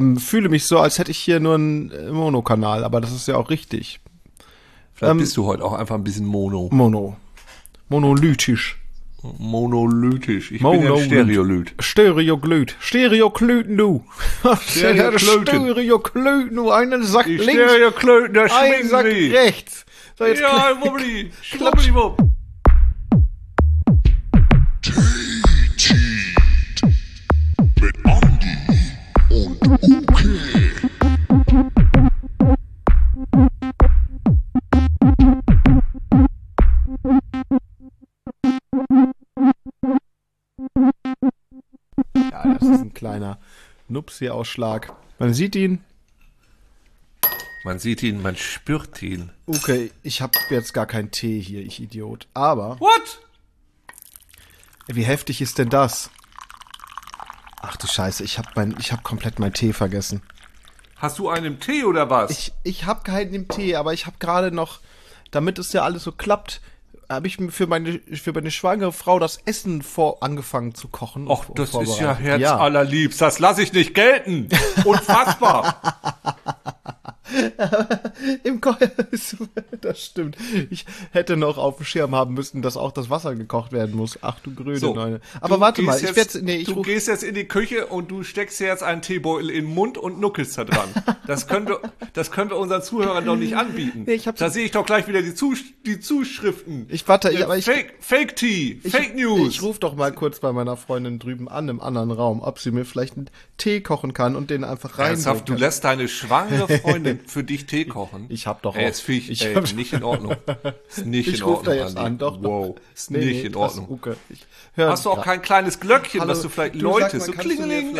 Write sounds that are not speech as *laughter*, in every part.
ähm, fühle mich so, als hätte ich hier nur einen äh, Monokanal, aber das ist ja auch richtig. Vielleicht bist du heute auch einfach ein bisschen mono. Mono. Monolytisch. Monolithisch. Ich bin ja Stereolyt. Stereoglüt. Stereoklüten, du. *laughs* Stereoklöten. Stereoklüten, du. Einen Sack Die links, Stereoklöten, da einen schwingen Sack sie. rechts. So, jetzt Ja, wubbeli, schwubbeliwupp. mit Nupsi-Ausschlag. Man sieht ihn. Man sieht ihn, man spürt ihn. Okay, ich habe jetzt gar keinen Tee hier, ich Idiot. Aber, What? wie heftig ist denn das? Ach du Scheiße, ich habe mein, ich habe komplett meinen Tee vergessen. Hast du einen im Tee oder was? Ich, ich habe keinen im Tee, aber ich habe gerade noch, damit es ja alles so klappt, habe ich für meine, für meine schwangere Frau das Essen vor angefangen zu kochen. Och, das ist ja vorbereitet. Herz Ja. allerliebst. Das lasse ich nicht gelten. *laughs* Unfassbar. Im Ko *laughs* das stimmt. Ich hätte noch auf dem Schirm haben müssen, dass auch das Wasser gekocht werden muss. Ach du grüne So, Neune. Aber warte mal, ich jetzt, werde nee, ich Du ruf, gehst jetzt in die Küche und du steckst dir jetzt einen Teebeutel in den Mund und nuckelst da dran. Das können wir, das können wir unseren Zuhörern doch nicht anbieten. Nee, ich hab's- da sehe ich doch gleich wieder die, Zus die Zuschriften. Ich warte, Äh, ich- aber ich- Fake, Fake Tea, ich, Fake News. Ich rufe doch mal kurz bei meiner Freundin drüben an im anderen Raum, ob sie mir vielleicht einen Tee kochen kann und den einfach rein. Ernsthaft, du lässt deine schwangere Freundin für dich Tee kochen. Ich hab doch Ey, für ich, ich ey, hab- nicht in Ordnung. *laughs* Ist nicht Ich in rufe da Ordnung, jetzt Andi. an, doch. Wow, ist nicht in das- Ordnung. Ich Hast du auch grad. kein kleines Glöckchen, Hallo, was du vielleicht du, mal, So klingeling.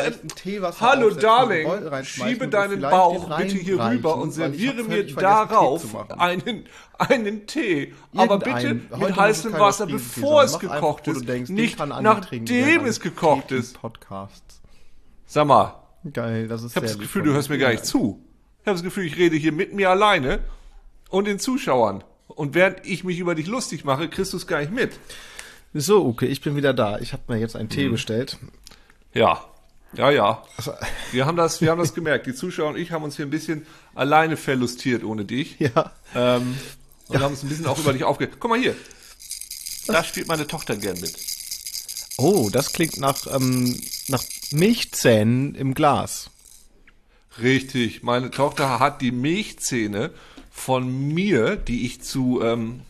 Hallo Darling, schiebe deinen Bauch bitte hier rüber und ich serviere mir darauf einen, einen Tee. Aber bitte mit heißem Wasser, bevor es gekocht ist. nicht nachdem es gekocht ist. Podcasts. Sag mal, Geil, das ist ich habe das Gefühl, du hörst mir gar nicht zu. Ich habe das Gefühl, ich rede hier mit mir alleine und den Zuschauern. Und während ich mich über dich lustig mache, kriegst du es gar nicht mit. So, okay, ich bin wieder da. Ich habe mir jetzt einen Tee Mhm. bestellt. Ja, ja, ja. Also, *laughs* Wir haben das, wir haben das gemerkt. Die Zuschauer und ich haben uns hier ein bisschen alleine verlustiert ohne dich. Ja. Ähm, und haben uns ein bisschen auch über dich aufgeregt. Guck mal hier. Da spielt meine Tochter gern mit. Oh, das klingt nach, ähm, nach Milchzähnen im Glas. Richtig. Meine Tochter hat die Milchzähne von mir, die ich zu, ähm,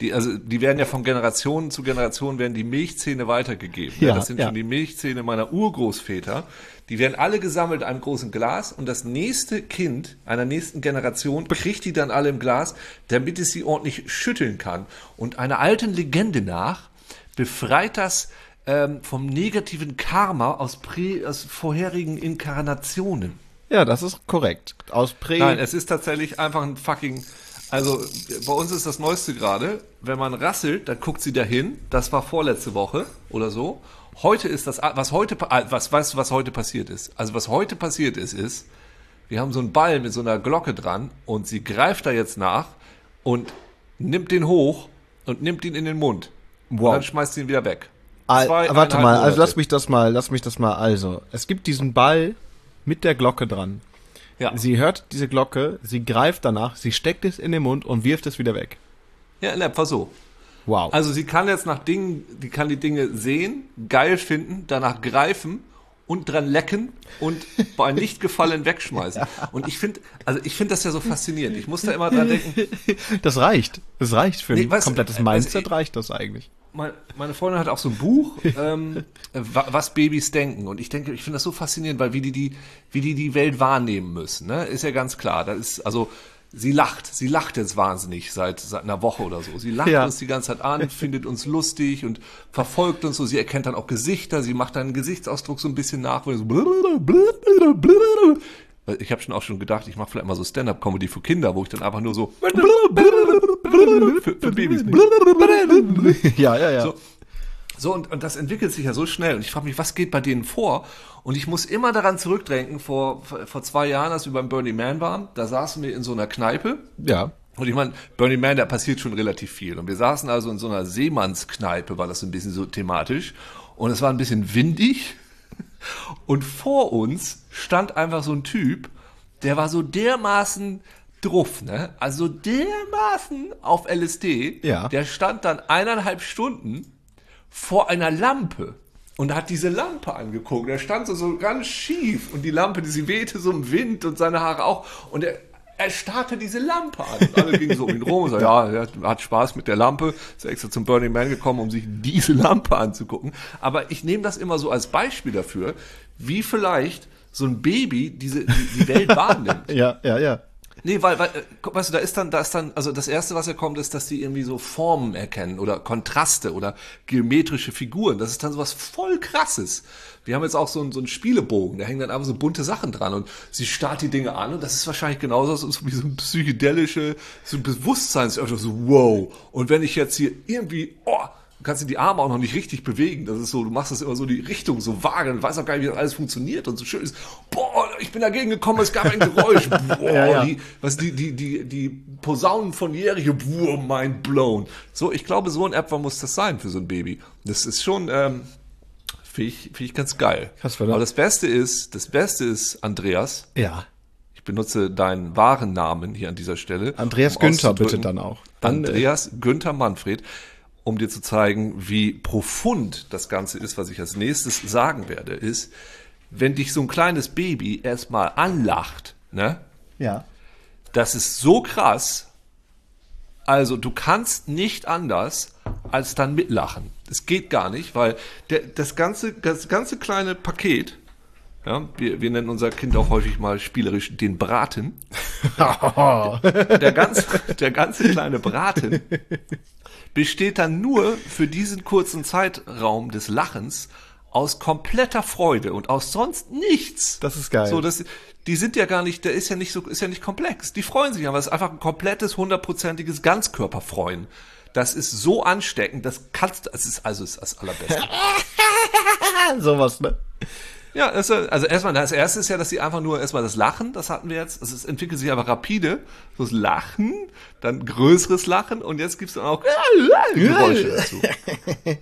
die, also die werden ja von Generation zu Generation werden die Milchzähne weitergegeben. Ja, das sind ja. schon die Milchzähne meiner Urgroßväter. Die werden alle gesammelt in einem großen Glas und das nächste Kind einer nächsten Generation kriegt die dann alle im Glas, damit es sie ordentlich schütteln kann. Und einer alten Legende nach befreit das ähm, vom negativen Karma aus, prä, aus vorherigen Inkarnationen. Ja, das ist korrekt. Aus Prä. Nein, es ist tatsächlich einfach ein fucking. Also bei uns ist das Neueste gerade, wenn man rasselt, dann guckt sie dahin. Das war vorletzte Woche oder so. Heute ist das, was heute, äh, was weißt du, was heute passiert ist? Also was heute passiert ist, ist, wir haben so einen Ball mit so einer Glocke dran und sie greift da jetzt nach und nimmt den hoch und nimmt ihn in den Mund. Wow. Und dann schmeißt sie ihn wieder weg. Al Zwei, warte mal, also lass mich das mal, lass mich das mal. Also, es gibt diesen Ball mit der Glocke dran. Ja. Sie hört diese Glocke, sie greift danach, sie steckt es in den Mund und wirft es wieder weg. Ja, in etwa so. Wow. Also sie kann jetzt nach Dingen, die kann die Dinge sehen, geil finden, danach greifen und dran lecken und bei nicht gefallen wegschmeißen. *laughs* Und ich finde, also ich finde das ja so faszinierend. Ich muss da immer dran denken, *laughs* das reicht. Das reicht für Nee, ein komplettes äh, Mindset, also ich- reicht das eigentlich. Mein, meine Freundin hat auch so ein Buch, *laughs* ähm, wa- was Babys denken. Und ich denke, ich finde das so faszinierend, weil wie die, die, wie die die Welt wahrnehmen müssen, ne? Ist ja ganz klar. Da ist, also, sie lacht. Sie lacht jetzt wahnsinnig seit, seit einer Woche oder so. Sie lacht Ja. uns die ganze Zeit an, findet uns lustig und verfolgt uns so. Sie erkennt dann auch Gesichter. Sie macht dann einen Gesichtsausdruck so ein bisschen nach. wo sie So ich habe schon auch schon gedacht, ich mache vielleicht mal so Stand-up-Comedy für Kinder, wo ich dann einfach nur so für, für Babys. *laughs* ja, ja, ja. So, so und, und das entwickelt sich ja so schnell. Und ich frage mich, was geht bei denen vor? Und ich muss immer daran zurückdenken, vor, vor zwei Jahren, als wir beim Burning Man waren, da saßen wir in so einer Kneipe. ja. Und ich meine, Burning Man, da passiert schon relativ viel. Und wir saßen also in so einer Seemannskneipe, war das so ein bisschen so thematisch. Und es war ein bisschen windig. Und vor uns stand einfach so ein Typ, der war so dermaßen druff, ne? Also dermaßen auf LSD. Ja. Der stand dann eineinhalb Stunden vor einer Lampe und hat diese Lampe angeguckt. Er stand so, so ganz schief und die Lampe, die sie wehte so im Wind und seine Haare auch. Und er, er starrte diese Lampe an. Und alle gingen so um ihn rum und so, ja, er hat- Spaß mit der Lampe, ist extra zum Burning Man gekommen, um sich diese Lampe anzugucken. Aber ich nehme das immer so als Beispiel dafür, wie vielleicht so ein Baby diese, die, die Welt wahrnimmt. *laughs* Ja, ja, ja. Nee, weil, weil, äh, weißt du, da ist dann, da ist dann, also das erste, was ja kommt, ist, dass die irgendwie so Formen erkennen oder Kontraste oder geometrische Figuren. Das ist dann sowas voll krasses. Wir haben jetzt auch so einen, so einen Spielebogen, da hängen dann einfach so bunte Sachen dran und sie starrt die Dinge an und das ist wahrscheinlich genauso so wie so ein psychedelische, so ein Bewusstseins, so wow. Und wenn ich jetzt hier irgendwie, oh, Du kannst die Arme auch noch nicht richtig bewegen. Das ist so, du machst das immer so die Richtung so vage und weißt auch gar nicht, wie das alles funktioniert und so schön ist. Boah, ich bin dagegen gekommen, es gab ein Geräusch. *laughs* Boah, Ja, ja. die, was die, die, die, die Posaunen von Jericho, boah, mind blown. So, ich glaube, so in etwa muss das sein für so ein Baby. Das ist schon, ähm, finde ich, finde ich ganz geil. Krass? Aber das Beste ist, das Beste ist, Andreas, Ja. ich benutze deinen wahren Namen hier an dieser Stelle. Andreas um Günther bitte dann auch. Andreas Günther Manfred, um dir zu zeigen, wie profund das Ganze ist, was ich als nächstes sagen werde, ist, wenn dich so ein kleines Baby erstmal anlacht, ne? Ja. Das ist so krass. Also du kannst nicht anders als dann mitlachen. Das geht gar nicht, weil der, das ganze, das ganze kleine Paket, ja, wir, wir nennen unser Kind auch häufig mal spielerisch den Braten. *laughs* der, ganz, der ganze kleine Braten besteht dann nur für diesen kurzen Zeitraum des Lachens aus kompletter Freude und aus sonst nichts. Das ist geil. So, das, die sind ja gar nicht, der ist ja nicht so, ist ja nicht komplex. Die freuen sich, aber es ist einfach ein komplettes, hundertprozentiges Ganzkörperfreuen. Das ist so ansteckend, das kannst du, es ist also es ist das allerbeste. *laughs* Sowas, ne? Ja, ist- also erstmal, das erste ist ja, dass sie einfach nur erstmal das Lachen, das hatten wir jetzt, also es entwickelt sich aber rapide, so das Lachen, dann größeres Lachen und jetzt gibt's dann auch Geräusche dazu. *laughs*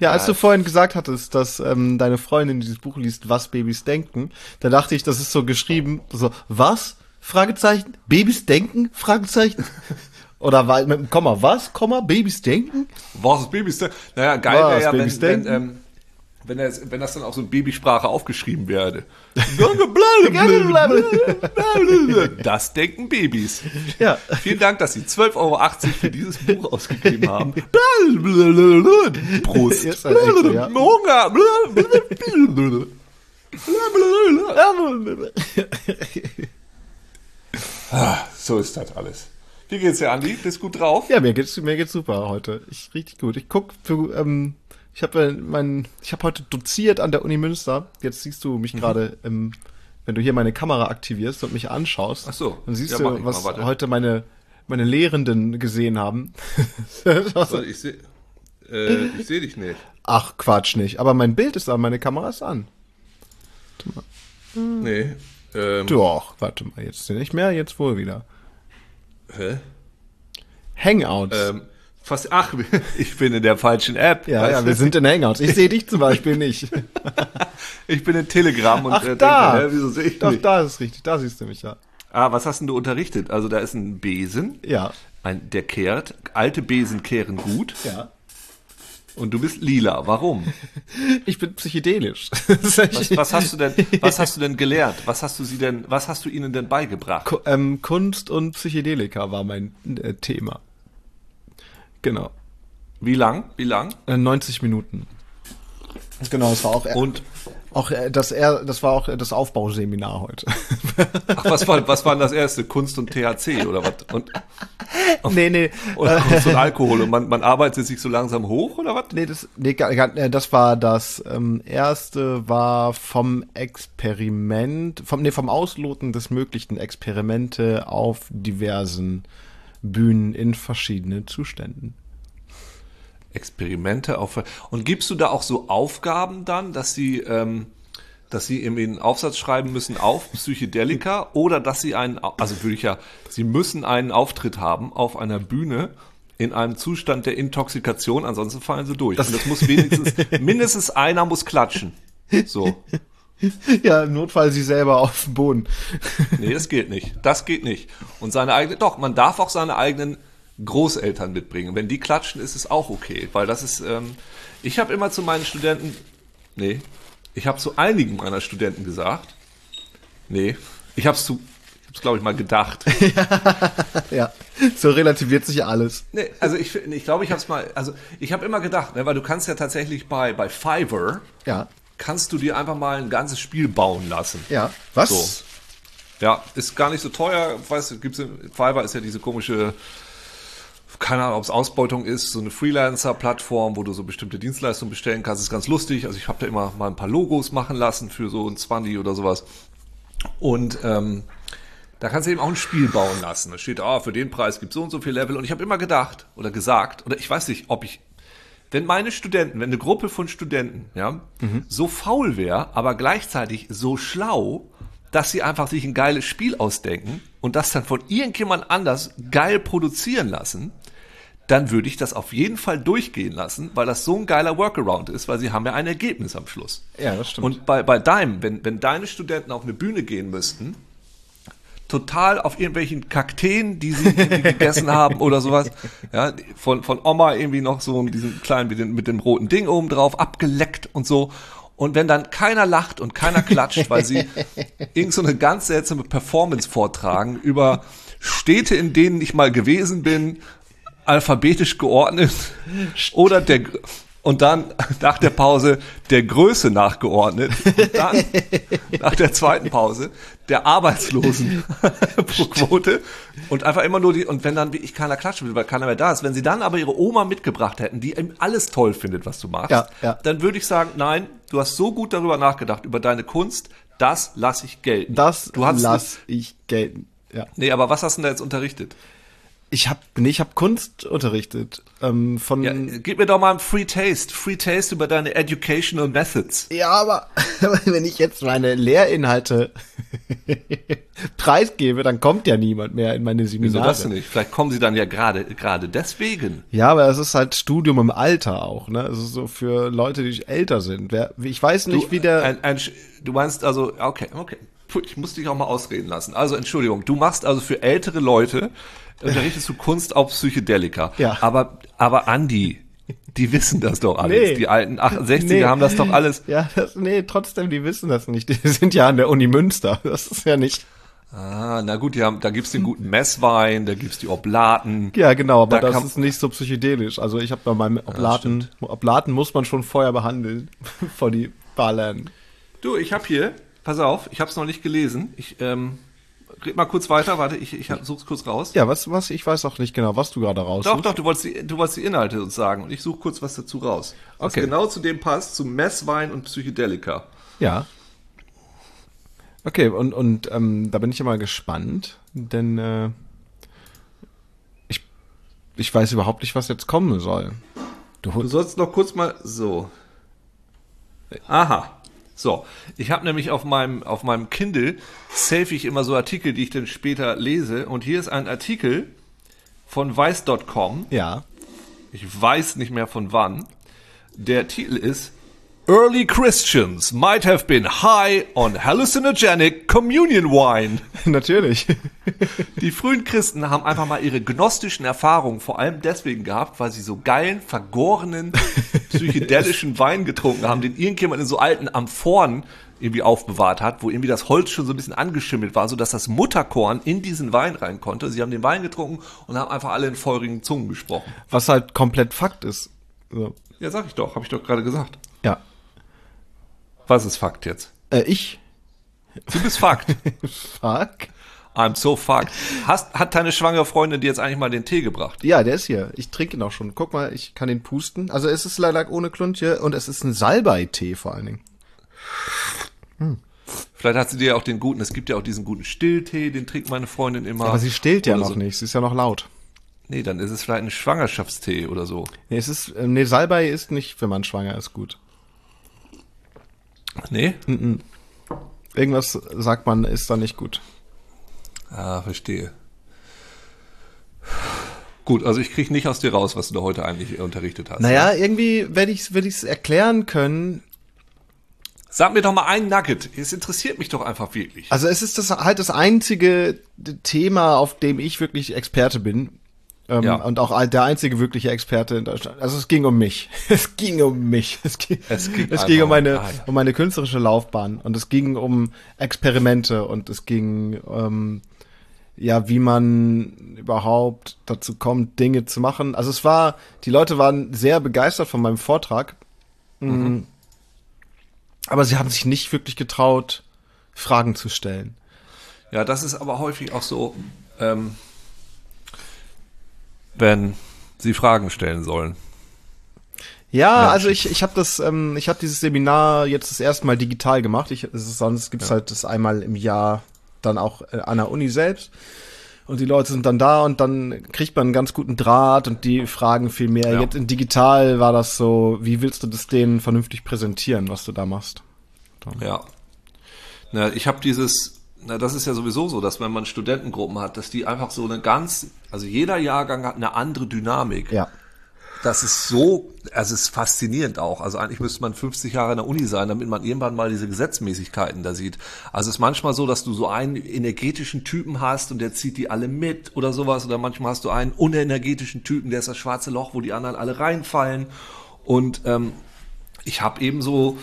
Ja, als du vorhin gesagt hattest, dass ähm, deine Freundin dieses Buch liest, was Babys denken, da dachte ich, das ist so geschrieben, so, was? Fragezeichen? Babys denken? Fragezeichen? *laughs* Oder mit dem Komma, was? Komma, Babys denken? Was, Babys denken? Naja, geil wäre Was, ja, wenn, Babys wenn, denken? ähm, wenn, das, wenn das dann auch so in Babysprache aufgeschrieben werde. *laughs* Das denken Babys. Ja. Vielen Dank, dass Sie 12,80 Euro für dieses Buch *laughs* ausgegeben haben. Ja. Hunger. So ist das alles. Wie geht's dir, Andi? Bist gut drauf? Ja, mir geht's, mir geht's super heute. Ich richtig gut. Ich guck für, ähm, ich habe mein, ich habe heute doziert an der Uni Münster. Jetzt siehst du Mhm. mich gerade, ähm, wenn du hier meine Kamera aktivierst und mich anschaust. Ach so. Dann siehst Ja, du, mal, was warte. heute meine, meine Lehrenden gesehen haben. *laughs* Ich sehe äh, ich seh dich nicht. Ach, Quatsch nicht. Aber mein Bild ist an, meine Kamera ist an. Nee. Ähm, Doch, warte mal, jetzt nicht mehr, jetzt wohl wieder. hä? Hangouts. Ähm, fast, ach, *laughs* ich bin in der falschen App. ja, ja, wir sind in Hangouts. Ich sehe dich zum Beispiel nicht. *laughs* Ich bin in Telegram und Ach, äh, da. denke, wieso sehe ich Doch, nicht? da ist richtig. Da siehst du mich ja. Ah, was hast denn du unterrichtet? Also da ist ein Besen, Ja. ein, der kehrt. Alte Besen kehren gut. Ja. Und du bist lila. Warum? *laughs* Ich bin psychedelisch. Was, was hast du denn, was hast du denn gelernt? Was hast du sie denn, was hast du ihnen denn beigebracht? Ku- ähm, Kunst und Psychedelika war mein äh, Thema. Genau. Wie lang? Wie lang? Äh, 90 Minuten. Genau, es war auch, Und auch äh, das, er, das war auch äh, das Aufbauseminar heute. *laughs* ach, was war, was war denn das erste? Kunst und THC oder was? Und, *laughs* nee, nee. oder *laughs* Kunst und Alkohol und man, man arbeitet sich so langsam hoch oder was? Nee, das, nee, äh, das war das ähm, erste war vom Experiment, vom, nee, vom Ausloten des möglichen Experimente auf diversen Bühnen in verschiedenen Zuständen. Experimente auf und gibst du da auch so Aufgaben dann, dass sie ähm, dass sie irgendwie einen Aufsatz schreiben müssen auf Psychedelika *laughs* oder dass sie einen also würde ich ja sie müssen einen Auftritt haben auf einer Bühne in einem Zustand der Intoxikation, ansonsten fallen sie durch. und das muss wenigstens *laughs* mindestens einer muss klatschen. So. *laughs* Ja, im Notfall sie selber auf dem Boden. *laughs* Nee, das geht nicht. Das geht nicht. Und seine eigene, doch, man darf auch seine eigenen Großeltern mitbringen. Wenn die klatschen, ist es auch okay. Weil das ist, ähm, ich habe immer zu meinen Studenten, nee, ich habe zu einigen meiner Studenten gesagt, nee, ich habe es zu, ich habe es glaube ich mal gedacht. *laughs* Ja, so relativiert sich alles. Nee, also ich, ich glaube, ich habe es mal, also ich habe immer gedacht, ne, weil du kannst ja tatsächlich bei, bei Fiverr, Ja. Kannst du dir einfach mal ein ganzes Spiel bauen lassen. Ja. Was? So. Ja, ist gar nicht so teuer. Weißt du, gibt's in Fiverr ist ja diese komische, keine Ahnung, ob es Ausbeutung ist, so eine Freelancer-Plattform, wo du so bestimmte Dienstleistungen bestellen kannst. Ist ganz lustig. Also ich habe da immer mal ein paar Logos machen lassen für so ein 20 oder sowas. Und ähm, da kannst du eben auch ein Spiel bauen lassen. Da steht, ah, für den Preis gibt so und so viel Level. Und ich habe immer gedacht oder gesagt, oder ich weiß nicht, ob ich, wenn meine Studenten, wenn eine Gruppe von Studenten, ja, so faul wäre, aber gleichzeitig so schlau, dass sie einfach sich ein geiles Spiel ausdenken und das dann von irgendjemand anders geil produzieren lassen, dann würde ich das auf jeden Fall durchgehen lassen, weil das so ein geiler Workaround ist, weil sie haben ja ein Ergebnis am Schluss. Ja, das stimmt. Und bei, bei deinem, wenn, wenn deine Studenten auf eine Bühne gehen müssten, total auf irgendwelchen Kakteen, die sie gegessen haben oder sowas, ja, von, von Oma irgendwie noch so diesen kleinen mit, dem- mit dem roten Ding oben drauf, abgeleckt und so. Und wenn dann keiner lacht und keiner klatscht, weil sie irgend so eine ganz seltsame Performance vortragen über Städte, in denen ich mal gewesen bin, alphabetisch geordnet oder der und dann nach der Pause der Größe nachgeordnet und dann nach der zweiten Pause der Arbeitslosenquote *laughs* und einfach immer nur die und wenn dann wirklich keiner klatschen will, weil keiner mehr da ist, wenn sie dann aber ihre Oma mitgebracht hätten, die eben alles toll findet, was du machst, Ja, ja. dann würde ich sagen, nein, du hast so gut darüber nachgedacht über deine Kunst, das lasse ich gelten. Das du hast lass ich gelten. Ja. Nee, aber was hast du denn da jetzt unterrichtet? Ich habe nee, ich hab Kunst unterrichtet. Ähm, von Ja, gib mir doch mal ein Free Taste. Free Taste über deine Educational Methods. Ja, aber *laughs* wenn ich jetzt meine Lehrinhalte *laughs* preisgebe, dann kommt ja niemand mehr in meine Wieso Seminare. das denn nicht? Vielleicht kommen sie dann ja gerade gerade deswegen. Ja, aber es ist halt Studium im Alter auch, ne? Es ist so für Leute, die älter sind. Wer, ich weiß nicht, wie der. ein, ein, du meinst also, okay, okay. Puh, Ich muss dich auch mal ausreden lassen. Also Entschuldigung, du machst also für ältere Leute, unterrichtest du Kunst auf Psychedelika. Ja. Aber, aber Andi, die wissen das doch alles. Nee. Die alten 68er Nee. haben das doch alles. ja, das, nee, trotzdem, die wissen das nicht. Die sind ja an der Uni Münster. Das ist ja nicht. Ah, na gut, die haben, da gibt's den guten Messwein, da gibt's die Oblaten. Ja, genau, aber Da das ist nicht so psychedelisch. Also ich habe bei meinem Oblaten, Oblaten muss man schon vorher behandeln, *laughs* vor die Barläden. Du, ich habe hier, pass auf, ich habe es noch nicht gelesen. Ich ähm, red mal kurz weiter, warte, ich, ich such's kurz raus. Ja, was, was, ich weiß auch nicht genau, was du gerade raus Doch, doch, du wolltest, die, du wolltest die Inhalte uns sagen und ich suche kurz was dazu raus. Was Okay. genau zu dem passt, zu Messwein und Psychedelika. Ja. Okay, und, und ähm, da bin ich ja mal gespannt, denn äh, ich, ich weiß überhaupt nicht, was jetzt kommen soll. Du sollst noch kurz mal so. Aha. So, ich habe nämlich auf meinem auf meinem Kindle save ich immer so Artikel, die ich dann später lese und hier ist ein Artikel von weiß.com. Ja. Ich weiß nicht mehr von wann. Der Titel ist Early Christians might have been high on hallucinogenic communion wine. *laughs* Natürlich. Die frühen Christen haben einfach mal ihre gnostischen Erfahrungen vor allem deswegen gehabt, weil sie so geilen, vergorenen, *laughs* psychedelischen *laughs* Wein getrunken haben, den irgendjemand in so alten Amphoren irgendwie aufbewahrt hat, wo irgendwie das Holz schon so ein bisschen angeschimmelt war, so dass das Mutterkorn in diesen Wein rein konnte. Sie haben den Wein getrunken und haben einfach alle in feurigen Zungen gesprochen. Was halt komplett Fakt ist. So. Ja, sag ich doch, habe ich doch gerade gesagt. Ja. Was ist Fakt jetzt? Äh, ich? Du bist Fakt. *laughs* Fuck. I'm so fucked. Hast, hat deine schwangere Freundin dir jetzt eigentlich mal den Tee gebracht? Ja, der ist hier. Ich trinke ihn auch schon. Guck mal, ich kann ihn pusten. Also es ist leider ohne Klunche und es ist ein Salbei-Tee vor allen Dingen. Vielleicht hat sie dir auch den guten, es gibt ja auch diesen guten Stilltee, den trinkt meine Freundin immer. Aber sie stillt ja noch so. nicht. Sie ist ja noch laut. Nee, dann ist es vielleicht ein Schwangerschaftstee oder so. Nee, es ist, äh, nee, Salbei ist nicht, wenn man schwanger ist, gut. Nee? Irgendwas sagt man, ist da nicht gut. Ah, verstehe. Gut, also ich krieg nicht aus dir raus, was du da heute eigentlich unterrichtet hast. Naja, irgendwie werde ich es werd ich's erklären können. Sag mir doch mal ein Nugget. Es interessiert mich doch einfach wirklich. Also es ist das halt das einzige Thema, auf dem ich wirklich Experte bin. Ähm, Ja. Und auch der einzige wirkliche Experte in Deutschland. Also es ging um mich. *laughs* Es ging um mich. Es ging, Es ging es ging um um- meine, ja. um meine künstlerische Laufbahn. Und es ging um Experimente und es ging, ähm, ja, wie man überhaupt dazu kommt, Dinge zu machen. Also es war, die Leute waren sehr begeistert von meinem Vortrag. Mhm. Aber sie haben sich nicht wirklich getraut, Fragen zu stellen. Ja, das ist aber häufig auch so, ähm, wenn sie Fragen stellen sollen. Ja, Menschen. also ich, ich habe das, ähm, ich habe dieses Seminar jetzt das erste Mal digital gemacht. Ich, sonst gibt's halt das einmal im Jahr dann auch äh, an der Uni selbst. Und die Leute sind dann da und dann kriegt man einen ganz guten Draht und die fragen viel mehr. Ja. Jetzt in digital war das so, wie willst du das denen vernünftig präsentieren, was du da machst? Ja. Na, ich habe dieses, na, das ist ja sowieso so, dass wenn man Studentengruppen hat, dass die einfach so eine ganz, also jeder Jahrgang hat eine andere Dynamik. Ja. Das ist so, also es ist faszinierend auch. Also eigentlich müsste man 50 Jahre in der Uni sein, damit man irgendwann mal diese Gesetzmäßigkeiten da sieht. Also es ist manchmal so, dass du so einen energetischen Typen hast und der zieht die alle mit oder sowas. Oder manchmal hast du einen unenergetischen Typen, der ist das schwarze Loch, wo die anderen alle reinfallen. Und ähm, ich habe eben so,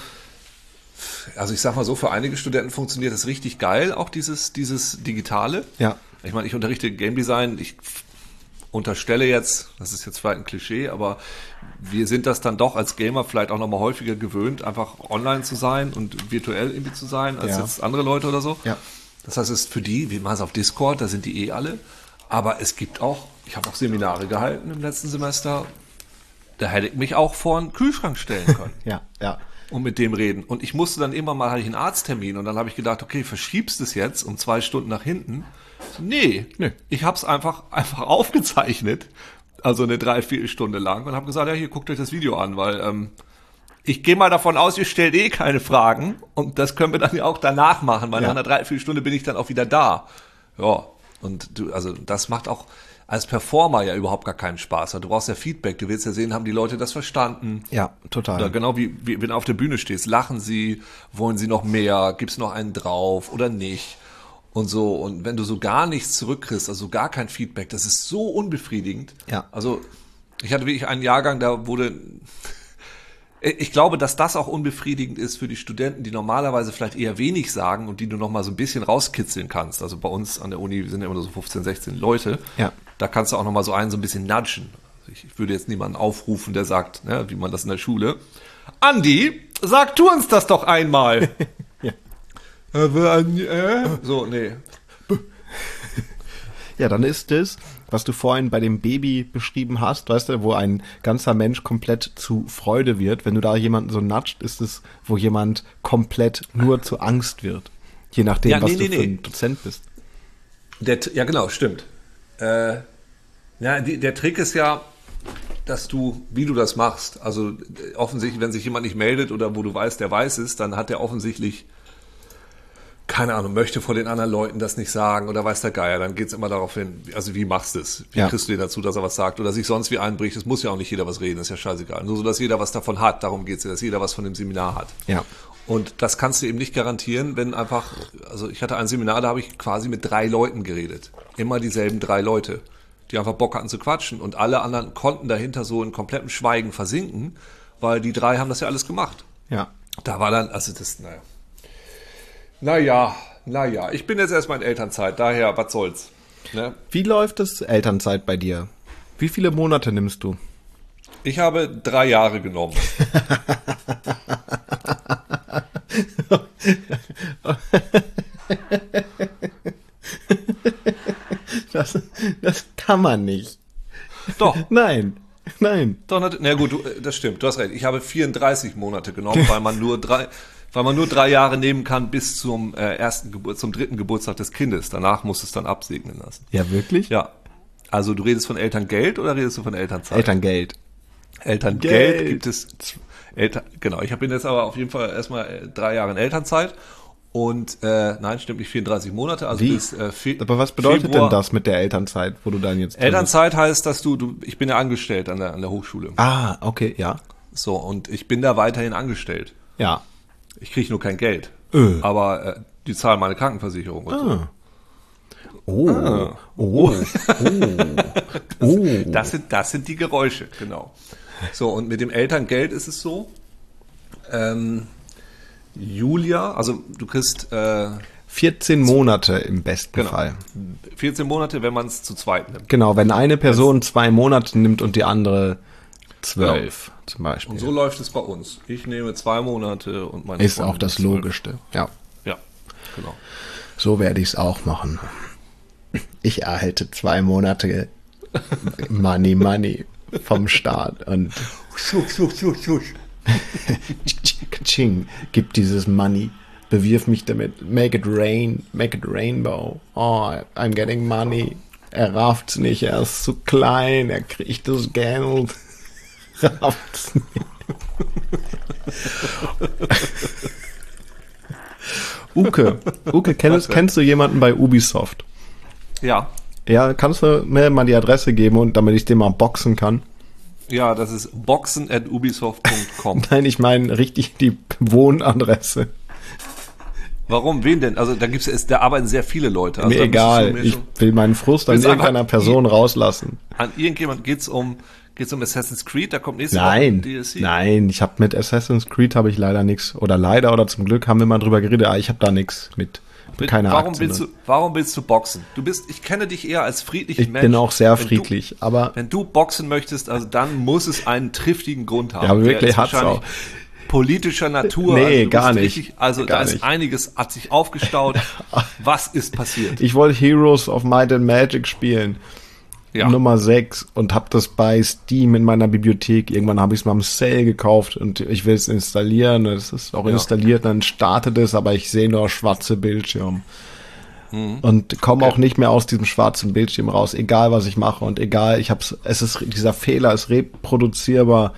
also ich sag mal so, für einige Studenten funktioniert das richtig geil, auch dieses, dieses Digitale. Ja. Ich meine, ich unterrichte Game Design, ich unterstelle jetzt, das ist jetzt vielleicht ein Klischee, aber wir sind das dann doch als Gamer vielleicht auch nochmal häufiger gewöhnt, einfach online zu sein und virtuell irgendwie zu sein, als Ja. jetzt andere Leute oder so. Ja. Das heißt, es ist für die, wir machen es auf Discord, da sind die eh alle. Aber es gibt auch, ich habe auch Seminare gehalten im letzten Semester, da hätte ich mich auch vor einen Kühlschrank stellen können *laughs* Ja, ja. und mit dem reden. Und ich musste dann immer mal, hatte ich einen Arzttermin und dann habe ich gedacht, okay, verschiebst es jetzt um zwei Stunden nach hinten. Nee, Nee. ich habe es einfach, *laughs* einfach aufgezeichnet, also eine Dreiviertelstunde lang und habe gesagt, ja, hier guckt euch das Video an, weil ähm, ich gehe mal davon aus, ihr stellt eh keine Fragen und das können wir dann ja auch danach machen, weil Ja. nach einer Dreiviertelstunde bin ich dann auch wieder da. Ja, und du, also das macht auch als Performer ja überhaupt gar keinen Spaß. weil Du brauchst ja Feedback, du willst ja sehen, haben die Leute das verstanden? Ja, total. Oder genau wie, wie wenn du auf der Bühne stehst, lachen sie, wollen sie noch mehr, gibt's noch einen drauf oder nicht? Und so, und wenn du so gar nichts zurückkriegst, also gar kein Feedback, das ist so unbefriedigend. Ja. Also, ich hatte wirklich einen Jahrgang, da wurde, *laughs* ich glaube, dass das auch unbefriedigend ist für die Studenten, die normalerweise vielleicht eher wenig sagen und die du noch mal so ein bisschen rauskitzeln kannst. Also bei uns an der Uni sind ja immer nur so 15, 16 Leute. Ja. Da kannst du auch noch mal so einen so ein bisschen nudgen. Also ich würde jetzt niemanden aufrufen, der sagt, ne, wie man das in der Schule. Andi, sag tu uns das doch einmal. *laughs* Ja. Aber, Andi, äh? So, nee. Ja, dann ist es, was du vorhin bei dem Baby beschrieben hast, weißt du, wo ein ganzer Mensch komplett zu Freude wird. Wenn du da jemanden so natscht, ist es, wo jemand komplett nur zu Angst wird. Je nachdem, Ja, was nee, du nee, für nee. ein Dozent bist. Der, ja, genau, stimmt. Äh, ja, die, der Trick ist ja, dass du, wie du das machst, also äh, offensichtlich, wenn sich jemand nicht meldet oder wo du weißt, der weiß es, dann hat der offensichtlich, keine Ahnung, möchte vor den anderen Leuten das nicht sagen oder weiß der Geier, dann geht's immer darauf hin, also wie machst du es? Wie Ja. kriegst du den dazu, dass er was sagt oder sich sonst wie einbricht? Es muss ja auch nicht jeder was reden, ist ja scheißegal. Nur so, dass jeder was davon hat, darum geht's ja, dass jeder was von dem Seminar hat. Ja. Und das kannst du eben nicht garantieren, wenn einfach, also ich hatte ein Seminar, da habe ich quasi mit drei Leuten geredet. Immer dieselben drei Leute, die einfach Bock hatten zu quatschen. Und alle anderen konnten dahinter so in komplettem Schweigen versinken, weil die drei haben das ja alles gemacht. Ja. Da war dann, also das, naja. Naja, naja, ich bin jetzt erstmal in Elternzeit, daher, was soll's. Ne? Wie läuft es Elternzeit bei dir? Wie viele Monate nimmst du? Ich habe drei Jahre genommen. *laughs* Das, das kann man nicht. Doch, Nein. Nein. Doch, nat- na gut, du, äh, das stimmt, du hast recht. Ich habe 34 Monate genommen, weil man nur drei, weil man nur drei Jahre nehmen kann bis zum äh, ersten Geburt, zum dritten Geburtstag des Kindes. Danach muss es dann absegnen lassen. Ja, wirklich? Ja. Also du redest von Elterngeld oder redest du von Elternzeit? Elterngeld. Elterngeld Geld. gibt es. Eltern, genau, ich bin jetzt aber auf jeden Fall erstmal äh, drei Jahre in Elternzeit. Und äh, nein, stimmt nicht, 34 Monate, also Wie? bis äh, Fe Aber was bedeutet Februar. denn das mit der Elternzeit, wo du dann jetzt? Elternzeit heißt, dass du, du, ich bin ja angestellt an der, an der Hochschule. Ah, okay, ja. So, und ich bin da weiterhin angestellt. Ja. Ich kriege nur kein Geld. Äh. Aber äh, die zahlen meine Krankenversicherung und so. Oh, Ah. oh, oh, *laughs* oh. Das sind, das sind die Geräusche, genau. So, und mit dem Elterngeld ist es so, ähm, Julia, also du kriegst äh, 14 Monate im besten genau, Fall. 14 Monate, wenn man es zu zweit nimmt. Genau, wenn eine Person zwei Monate nimmt und die andere zwölf zum Beispiel. Und so läuft es bei uns. Ich nehme zwei Monate und meine ist Freundin auch das. Logischste. Ja, Ja, genau. so werde ich es auch machen. Ich erhalte zwei Monate Money, Money vom Staat und Ching, gib dieses Money, bewirf mich damit, make it rain, make it rainbow. Oh, I'm getting money. Er rafft's nicht, er ist zu klein, er kriegt das Geld. *laughs* Uke, Uke, kennst, kennst du jemanden bei Ubisoft? Ja, Ja, kannst du mir mal die Adresse geben und damit ich den mal boxen kann? ja, das ist boxen at ubisoft.com. *laughs* Nein, ich meine richtig die Wohnadresse. Warum? Wen denn? Also da gibt's es, da arbeiten sehr viele Leute. Also mir egal, mir ich will meinen Frust an irgendeiner Person rauslassen. an irgendjemand geht's um geht's um Assassin's Creed, da kommt nächste Nein, DLC. nein, ich habe mit Assassin's Creed habe ich leider nichts oder leider oder zum Glück haben wir mal drüber geredet, aber ich habe da nichts mit. Mit- Keine warum Aktien. willst du warum willst du boxen? Du bist ich kenne dich eher als friedlichen ich Mensch. bin auch sehr Wenn friedlich, aber Du, wenn du boxen möchtest, also dann muss es einen triftigen Grund haben. Ja, aber wirklich hat's wahrscheinlich auch. Politischer Natur. Nee, also gar nicht. Richtig, also Gar da ist nicht. einiges hat sich aufgestaut. *laughs* Was ist passiert? ich wollte Heroes of Might and Magic spielen. Ja. Nummer 6 und habe das bei Steam in meiner Bibliothek. Irgendwann habe ich es mal im Sale gekauft und ich will es installieren. Es ist auch installiert, dann startet es, aber ich sehe nur schwarze Bildschirm. Und komme auch nicht mehr aus diesem schwarzen Bildschirm raus, egal was ich mache und egal, ich hab's, es ist, dieser Fehler ist reproduzierbar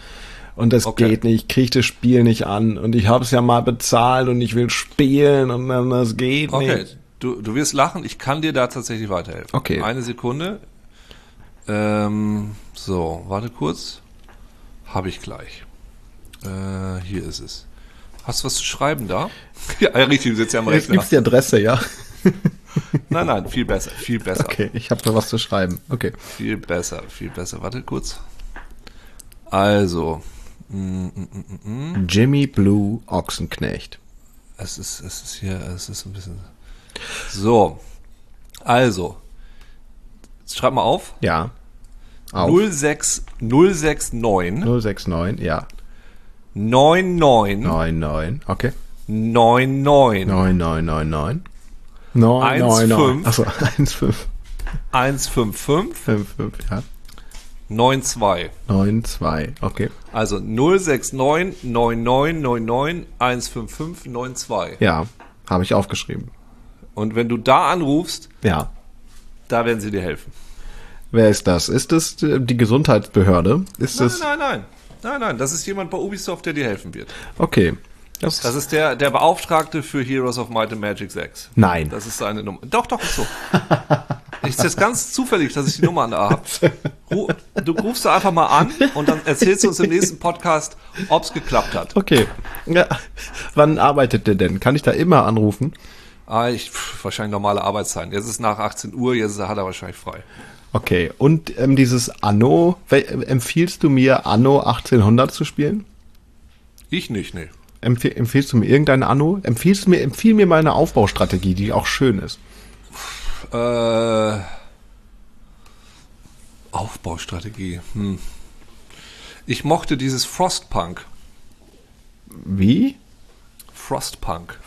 und es Okay. geht nicht, ich kriege das Spiel nicht an und ich habe es ja mal bezahlt und ich will spielen und dann das geht Okay, nicht. du, du wirst lachen, ich kann dir da tatsächlich weiterhelfen. Okay. Eine Sekunde. Ähm, so, warte kurz. Habe ich gleich. Äh, hier ist es. Hast du was zu schreiben da? *laughs* ja, richtig, du sitzt ja am Jetzt Rechner. gibt's die Adresse, ja? *laughs* Nein, nein, viel besser, viel besser. Okay, ich habe da was zu schreiben. Okay. Viel besser, viel besser. Warte kurz. Also, mm, mm, mm, mm, Jimmy Blue Ochsenknecht. es ist, es ist hier, es ist ein bisschen. So, also, schreib mal auf. Ja. Auf. 06, 069 069, ja. 99 99, okay. 99 9999. 999. 15. Achso, 15. 155 55, ja. 92. 92, okay. Also 069 9999 155 92. Ja, habe ich aufgeschrieben. Und wenn du da anrufst, Ja. da werden sie dir helfen. Wer ist das? Ist das äh, die Gesundheitsbehörde? Ist Nein, das. nein, nein. Nein, nein, das ist jemand bei Ubisoft, der dir helfen wird. Okay. Das, Das ist der, der Beauftragte für Heroes of Might and Magic 6. Nein. Das ist seine Nummer. Doch, doch, ist so. Ich *laughs* ist jetzt ganz zufällig, dass ich die Nummer an da habe. Du rufst da einfach mal an und dann erzählst du uns im nächsten Podcast, ob's geklappt hat. okay. Ja. Wann arbeitet der denn? Kann ich da immer anrufen? Ah, ich, pff, wahrscheinlich normale Arbeitszeiten. Jetzt ist nach 18 Uhr, jetzt hat er wahrscheinlich frei. Okay. Und ähm, dieses Anno, empfiehlst du mir Anno 1800 zu spielen? Ich nicht, nee. Empf empfiehlst du mir irgendein Anno? Empfiehlst du mir, empfiehl mir mal eine Aufbaustrategie, die auch schön ist. Äh, Aufbaustrategie. Hm. Ich mochte dieses Frostpunk. Wie? Frostpunk.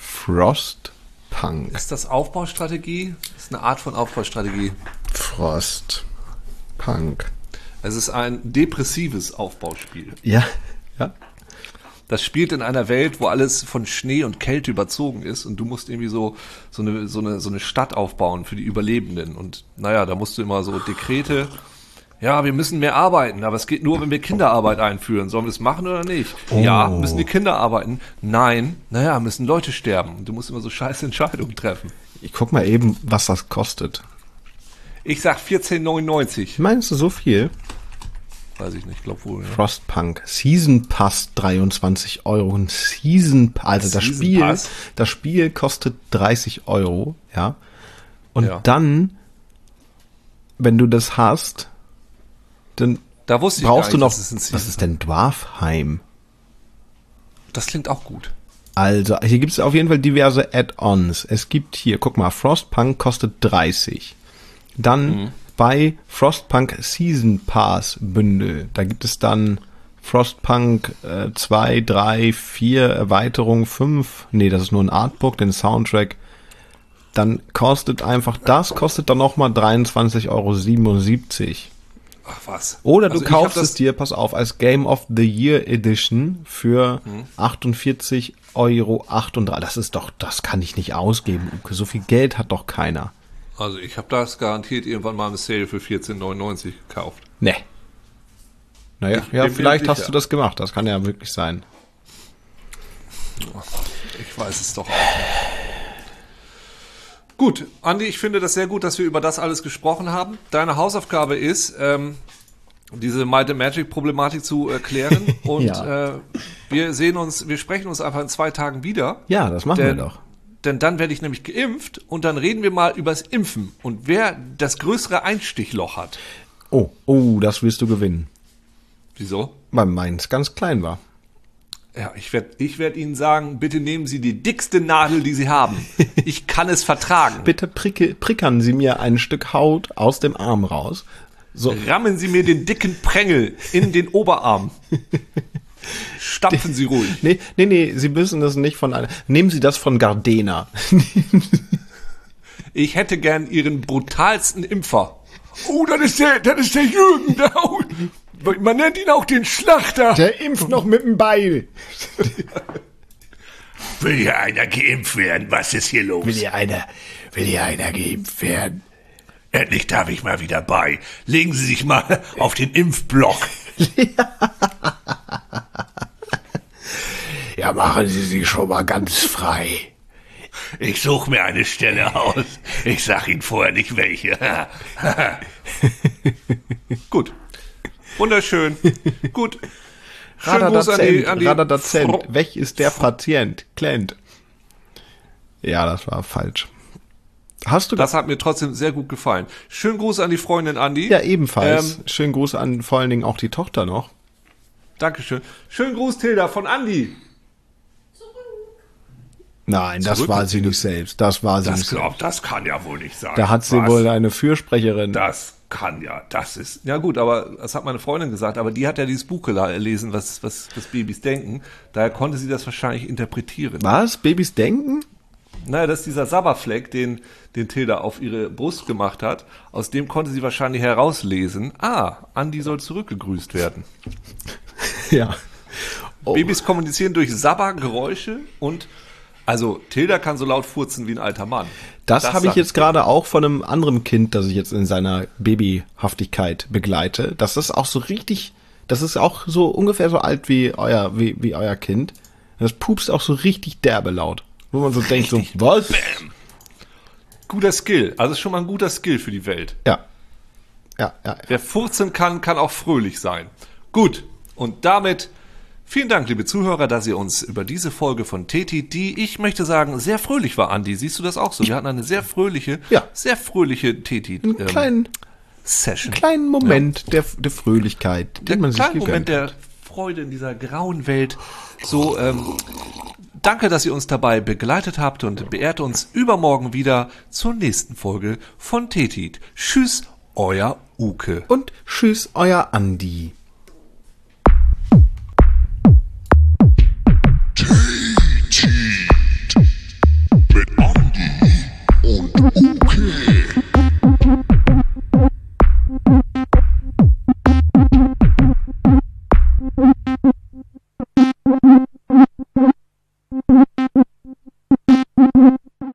Frostpunk. Ist das Aufbaustrategie? Das ist eine Art von Aufbaustrategie. Frostpunk. Es ist ein depressives Aufbauspiel. Ja. Ja. Das spielt in einer Welt, wo alles von Schnee und Kälte überzogen ist und du musst irgendwie so, so, eine, so, eine, so eine Stadt aufbauen für die Überlebenden. Und naja, da musst du immer so Dekrete. Ja, wir müssen mehr arbeiten, aber es geht nur, wenn wir Kinderarbeit einführen. Sollen wir es machen oder nicht? Ja, müssen die Kinder arbeiten? Nein. Naja, müssen Leute sterben. Du musst immer so scheiß Entscheidungen treffen. Ich guck mal eben, was das kostet. Ich sag 14,99. Meinst du so viel? Weiß ich nicht, glaub wohl. Ja. Frostpunk Season Pass 23 Euro. Und Season also das Season Spiel, Pass? das Spiel kostet 30 Euro, ja. Und Ja. dann, wenn du das hast, dann Da wusste ich brauchst du noch, ein was ist denn Dwarfheim? Das klingt auch gut. Also, hier gibt es auf jeden Fall diverse Add-ons. Es gibt hier, guck mal, Frostpunk kostet 30. Dann bei Frostpunk Season Pass Bündel, da gibt es dann Frostpunk äh, 2, 3, 4, Erweiterung 5. Nee, das ist nur ein Artbook, den Soundtrack. Dann kostet einfach, das kostet dann nochmal 23,77 Euro. Ach was. Oder du Also kaufst das- es dir, pass auf, als Game of the Year Edition für Mhm. 48,38 Euro. Das ist doch, das kann ich nicht ausgeben, Uke. So viel Geld hat doch keiner. Also ich habe das garantiert irgendwann mal im Sale für 14,99 gekauft. Nee. Naja, Ich ja, vielleicht hast du das gemacht. Das kann ja wirklich sein. Ich weiß es doch auch nicht. Gut, Andi, ich finde das sehr gut, dass wir über das alles gesprochen haben. Deine Hausaufgabe ist, ähm, diese Might and Magic Problematik zu erklären. *laughs* Und Ja. äh, wir sehen uns, wir sprechen uns einfach in zwei Tagen wieder. Ja, das machen Denn, wir doch. denn dann werde ich nämlich geimpft und dann reden wir mal übers Impfen und wer das größere Einstichloch hat. Oh, oh, das wirst du gewinnen. Wieso? Weil meins ganz klein war. Ja, ich werde ich werd Ihnen sagen, bitte nehmen Sie die dickste Nadel, die Sie haben. *laughs* Ich kann es vertragen. Bitte pricke, prickern Sie mir ein Stück Haut aus dem Arm raus. So, Rammen Sie mir den dicken Prängel in den Oberarm. *laughs* Stampfen Sie ruhig. nee, nee, nee, Sie müssen das nicht von einer. Nehmen Sie das von Gardena. *laughs* Ich hätte gern Ihren brutalsten Impfer. Oh, das ist der, das ist der Jürgen. da. Oh, Man nennt ihn auch den Schlachter. Der impft noch mit dem Beil. Will hier einer geimpft werden? Was ist hier los? Will hier einer, will hier einer geimpft werden? Endlich darf ich mal wieder bei. Legen Sie sich mal auf den Impfblock. *laughs* Ja, machen Sie sich schon mal ganz frei. Ich suche mir eine Stelle aus. Ich sag Ihnen vorher nicht welche. *laughs* *laughs* Gut. Wunderschön. *laughs* Gut. Radadazent, Radadazent. Welch ist der Patient? Klient. Ja, das war falsch. Hast du Das hat mir trotzdem sehr gut gefallen. Schönen Gruß an die Freundin Andi. Ja, ebenfalls. Ähm, Schönen Gruß an vor allen Dingen auch die Tochter noch. Dankeschön. Schönen Gruß, Tilda, von Andi. Nein, das Zurück- war sie nicht selbst. Das war sie Das nicht selbst. glaubt, das kann ja wohl nicht sein. Da hat sie Was? wohl eine Fürsprecherin. Das kann ja, das ist. Ja gut, aber das hat meine Freundin gesagt, aber die hat ja dieses Buch gelesen, was, was, was Babys denken. Daher konnte sie das wahrscheinlich interpretieren. Was? Babys denken? Naja, das ist dieser Sabberfleck, den, den Tilda auf ihre Brust gemacht hat. Aus dem konnte sie wahrscheinlich herauslesen, ah, Andi soll zurückgegrüßt werden. *laughs* Ja. Oh. Babys kommunizieren durch Sabbergeräusche und also Tilda kann so laut furzen wie ein alter Mann. Das, habe ich jetzt gerade auch von einem anderen Kind, das ich jetzt in seiner Babyhaftigkeit begleite. Das ist auch so richtig, das ist auch so ungefähr so alt wie euer, wie, wie euer Kind. Das pupst auch so richtig derbe laut. Wo man so *laughs* denkt, so, was? Guter Skill, also ist schon mal ein guter Skill für die Welt. Ja. Ja, ja. Wer furzen kann, kann auch fröhlich sein. Gut, und damit vielen Dank, liebe Zuhörer, dass ihr uns über diese Folge von Teti, die ich möchte sagen, sehr fröhlich war, Andi. Siehst du das auch so? Wir hatten eine sehr fröhliche, Ja. sehr fröhliche Teti Einen ähm, kleinen, Session. kleinen Moment der, der Fröhlichkeit, der man sich kleine Moment der Freude in dieser grauen Welt. So, ähm, danke, dass ihr uns dabei begleitet habt und beehrt uns übermorgen wieder zur nächsten Folge von Tetit. Tschüss, euer Uke. Und tschüss, euer Andi. Mm-hmm. *laughs*